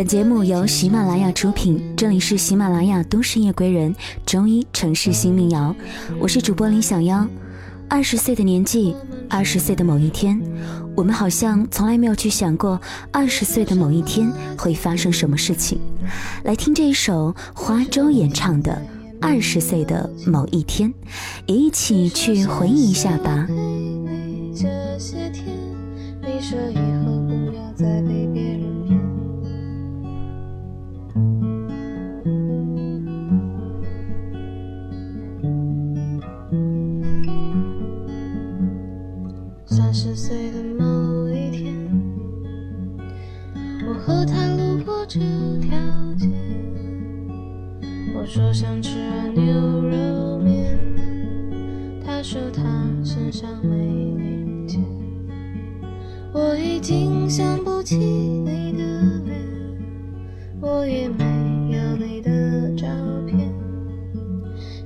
本节目由喜马拉雅出品，这里是喜马拉雅都市夜归人中医城市新民谣，我是主播林小妖。二十岁的年纪，二十岁的某一天，我们好像从来没有去想过，二十岁的某一天会发生什么事情。来听这一首花粥演唱的《二十岁的某一天》，也一起去回忆一下吧。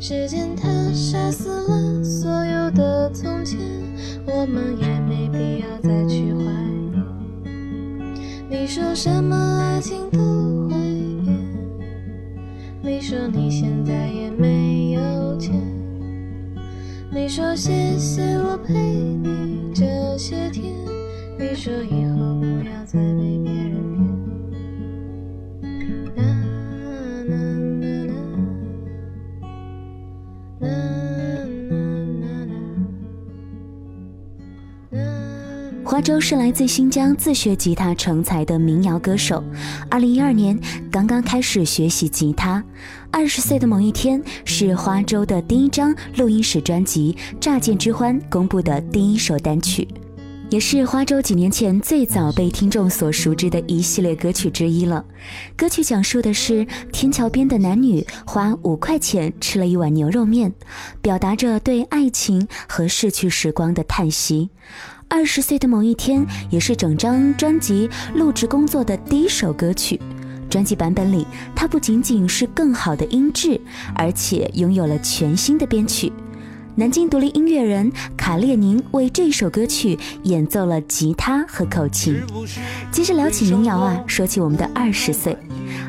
时间它杀死了所有的从前。我们也没必要再去怀念。你说什么爱情都会变，你说你现在也没有钱，你说谢谢我陪你这些天，你说以后不要再花粥是来自新疆自学吉他成才的民谣歌手，二零一二年刚刚开始学习吉他。二十岁的某一天，是花粥的第一张录音室专辑《乍见之欢》公布的第一首单曲，也是花粥几年前最早被听众所熟知的一系列歌曲之一了。歌曲讲述的是天桥边的男女花五块钱吃了一碗牛肉面，表达着对爱情和逝去时光的叹息。二十岁的某一天，也是整张专辑录制工作的第一首歌曲。专辑版本里，它不仅仅是更好的音质，而且拥有了全新的编曲。南京独立音乐人卡列宁为这首歌曲演奏了吉他和口琴。其实聊起民谣啊，说起我们的二十岁，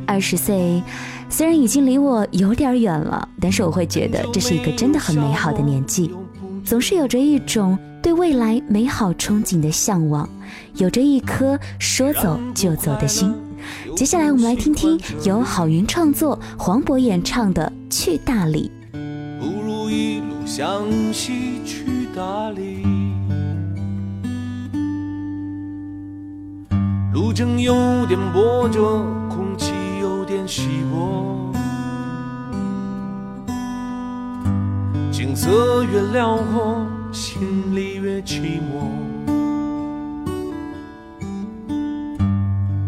二十岁虽然已经离我有点远了，但是我会觉得这是一个真的很美好的年纪，总是有着一种。对未来美好憧憬的向往，有着一颗说走就走的心。接下来，我们来听听由郝云创作、黄渤演唱的《去大理》。不如一路向西去大理，路程有点波折，空气有点稀薄，景色越辽阔。心里越寂寞，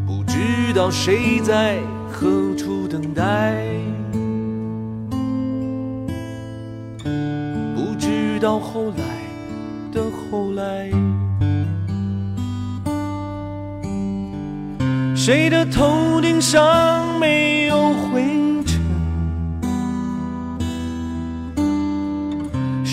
不知道谁在何处等待，不知道后来的后来，谁的头顶上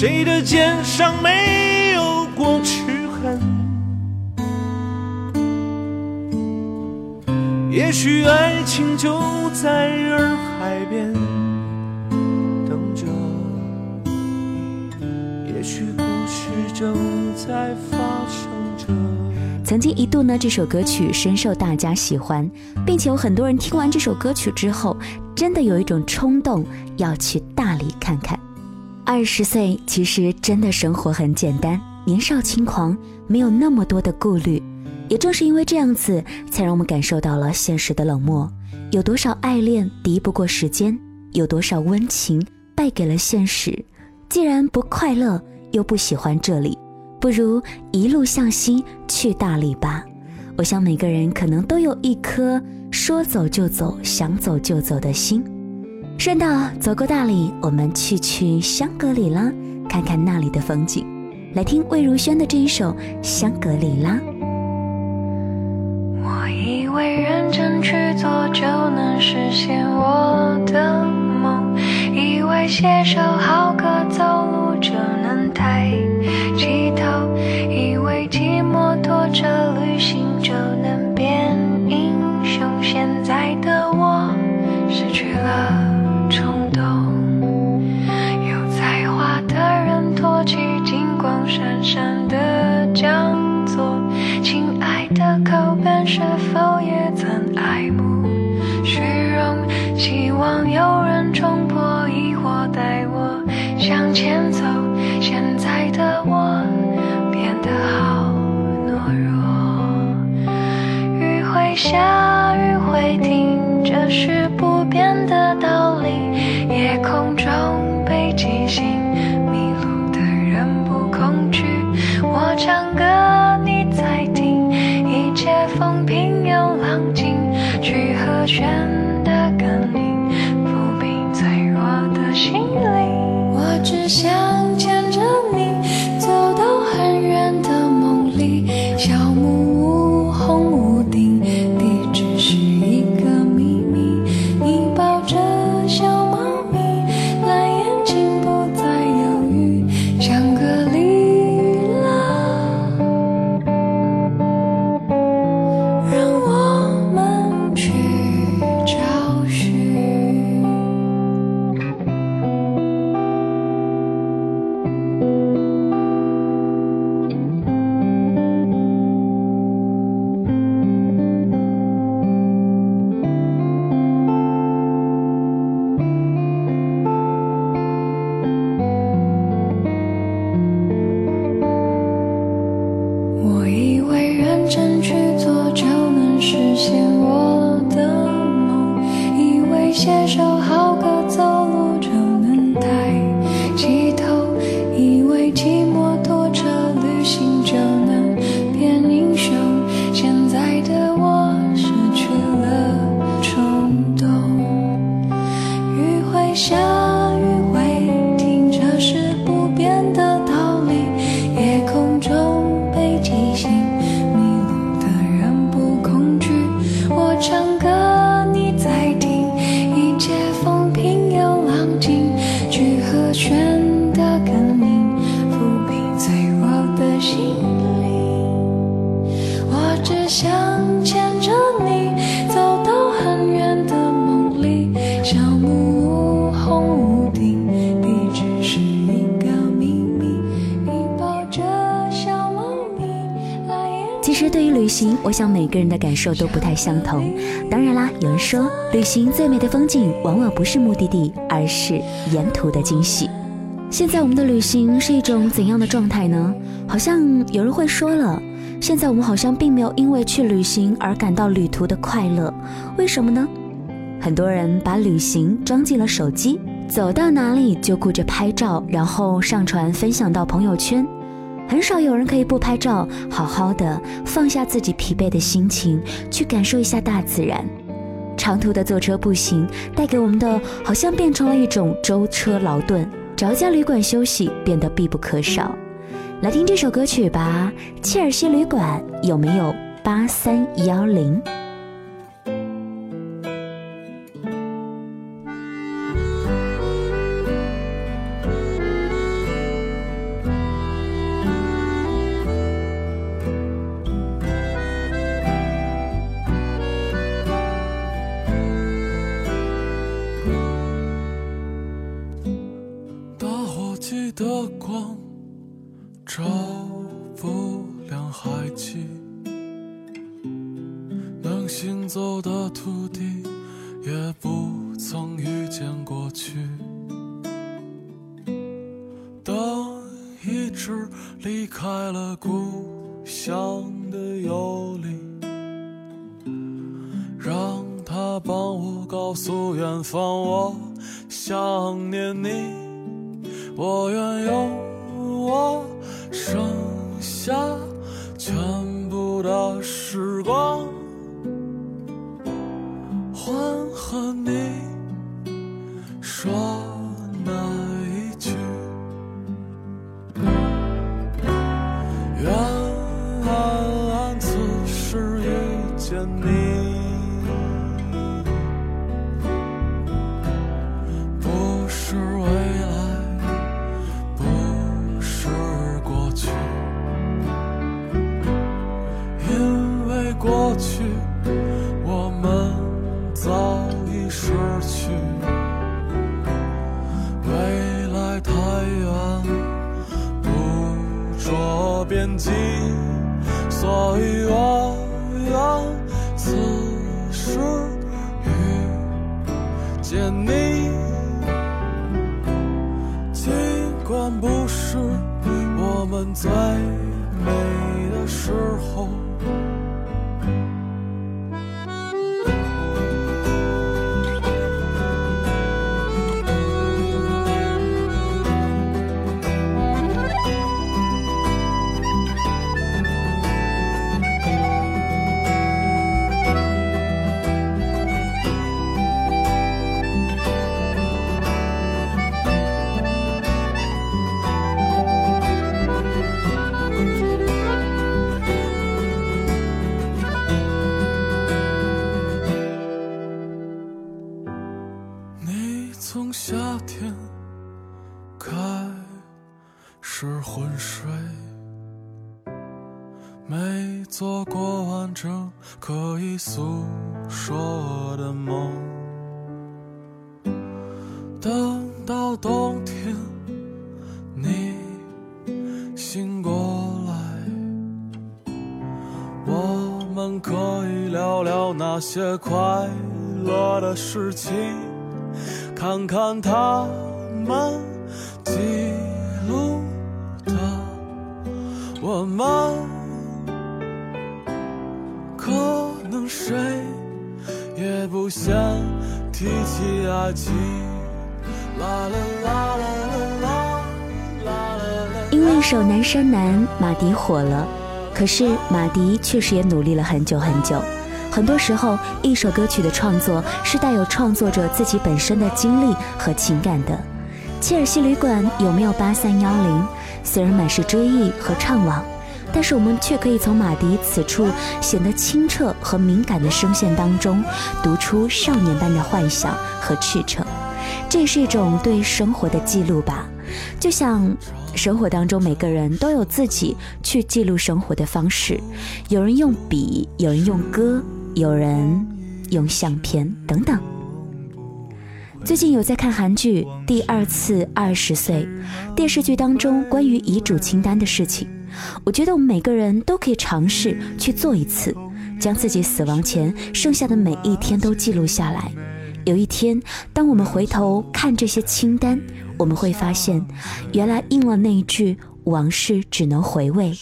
谁的肩上没有过齿痕？也许爱情就在洱海边等着，也许故事正在发生着。曾经一度呢，这首歌曲深受大家喜欢，并且有很多人听完这首歌曲之后，真的有一种冲动要去大理看看。二十岁其实真的生活很简单，年少轻狂，没有那么多的顾虑。也正是因为这样子，才让我们感受到了现实的冷漠。有多少爱恋敌不过时间？有多少温情败给了现实？既然不快乐，又不喜欢这里，不如一路向西去大理吧。我想每个人可能都有一颗说走就走、想走就走的心。顺道走过大理，我们去去香格里拉，看看那里的风景。来听魏如萱的这一首《香格里拉》。我以为认真去做就能实现我的梦，以为写首好歌走路就会停，这是不变的道理。夜空中北极星，迷路的人不恐惧。我唱歌你在听，一切风平又浪静，去和弦的根音，抚平脆弱的心灵。我只想我想每个人的感受都不太相同。当然啦，有人说，旅行最美的风景往往不是目的地，而是沿途的惊喜。现在我们的旅行是一种怎样的状态呢？好像有人会说了，现在我们好像并没有因为去旅行而感到旅途的快乐，为什么呢？很多人把旅行装进了手机，走到哪里就顾着拍照，然后上传分享到朋友圈。很少有人可以不拍照，好好的放下自己疲惫的心情，去感受一下大自然。长途的坐车步行带给我们的，好像变成了一种舟车劳顿，找一家旅馆休息变得必不可少。来听这首歌曲吧，《切尔西旅馆》有没有八三幺零？告诉远方，我想念你。我愿用我剩下是昏睡，没做过完整可以诉说的梦。等到冬天，你醒过来，我们可以聊聊那些快乐的事情。看看他们我们可能谁也不想提起爱情。啦啦啦啦啦啦啦啦因为一首南山南马迪火了可是马迪确实也努力了很久很久很多时候一首歌曲的创作是带有创作者自己本身的经历和情感的切尔西旅馆有没有八三幺零虽然满是追忆和怅惘，但是我们却可以从马迪此处显得清澈和敏感的声线当中，读出少年般的幻想和赤诚。这是一种对生活的记录吧，就像生活当中每个人都有自己去记录生活的方式，有人用笔，有人用歌。有人用相片等等。最近有在看韩剧《第二次二十岁》，电视剧当中关于遗嘱清单的事情，我觉得我们每个人都可以尝试去做一次，将自己死亡前剩下的每一天都记录下来。有一天，当我们回头看这些清单，我们会发现，原来应了那一句“往事只能回味”，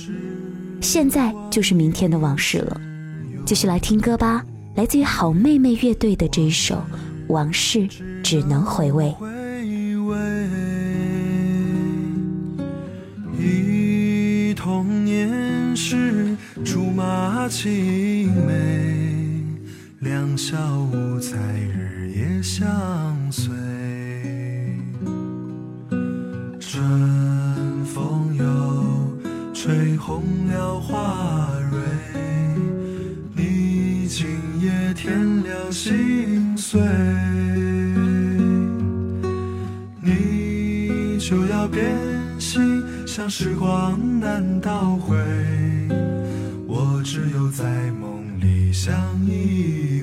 现在就是明天的往事了。继续来听歌吧，来自于好妹妹乐队的这一首《往事只能回味》。忆童年时竹马青梅，两小无猜日夜相随。春风又吹红了花蕊。你今夜添了心碎，就要变心，像时光难倒回，我只有在梦里相依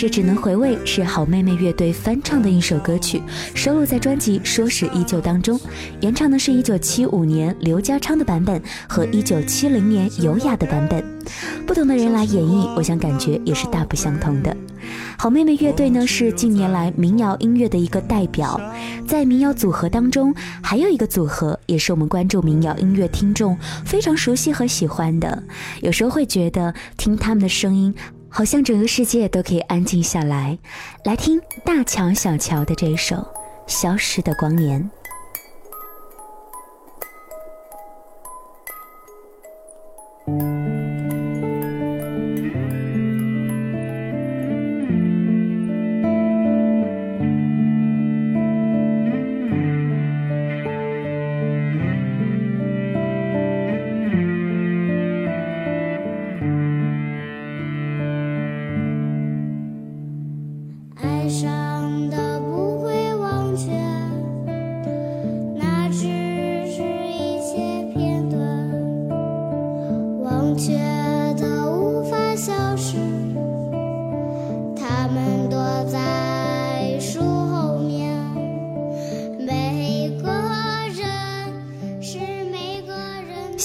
是《只能回味》是好妹妹乐队翻唱的一首歌曲，收录在专辑《说是依旧》当中。原唱的是一九七五年刘家昌的版本和一九七零年尤雅的版本，不同的人来演绎，我想感觉也是大不相同的。好妹妹乐队呢是近年来民谣音乐的一个代表，在民谣组合当中，还有一个组合也是我们关注民谣音乐听众非常熟悉和喜欢的，有时候会觉得听他们的声音。好像整个世界都可以安静下来，来听大乔小乔的这一首《消失的光年》。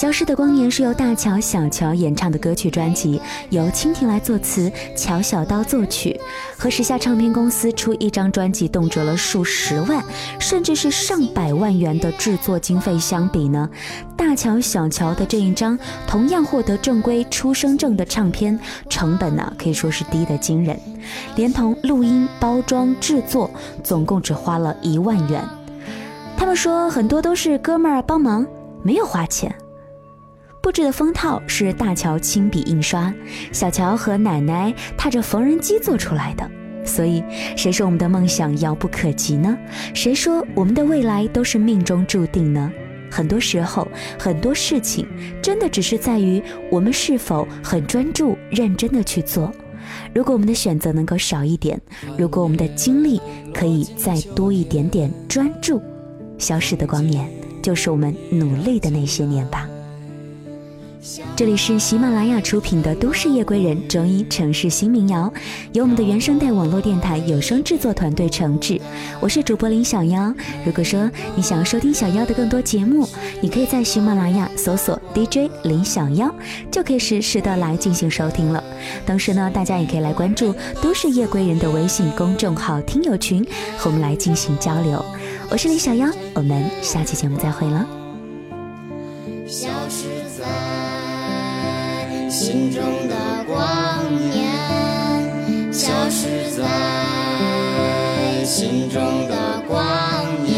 消失的光年》是由大乔、小乔演唱的歌曲专辑，由蜻蜓来作词，乔小刀作曲。和时下唱片公司出一张专辑动辄了数十万，甚至是上百万元的制作经费相比呢，大乔、小乔的这一张同样获得正规出生证的唱片，成本呢可以说是低得惊人，连同录音、包装、制作，总共只花了一万元。他们说很多都是哥们儿帮忙，没有花钱。布置的封套是大乔亲笔印刷，小乔和奶奶踏着缝纫机做出来的。所以，谁说我们的梦想遥不可及呢？谁说我们的未来都是命中注定呢？很多时候，很多事情真的只是在于我们是否很专注、认真的去做。如果我们的选择能够少一点，如果我们的精力可以再多一点点专注，消失的光年就是我们努力的那些年吧。这里是喜马拉雅出品的《都市夜归人》中医城市新民谣，由我们的原声带网络电台有声制作团队承制。我是主播林小妖。如果说你想要收听小妖的更多节目，你可以在喜马拉雅搜索 DJ 林小妖，就可以实时的来进行收听了。同时呢，大家也可以来关注《都市夜归人》的微信公众号听友群，和我们来进行交流。我是林小妖，我们下期节目再会了。消失在心中的光年，消失在心中的光年。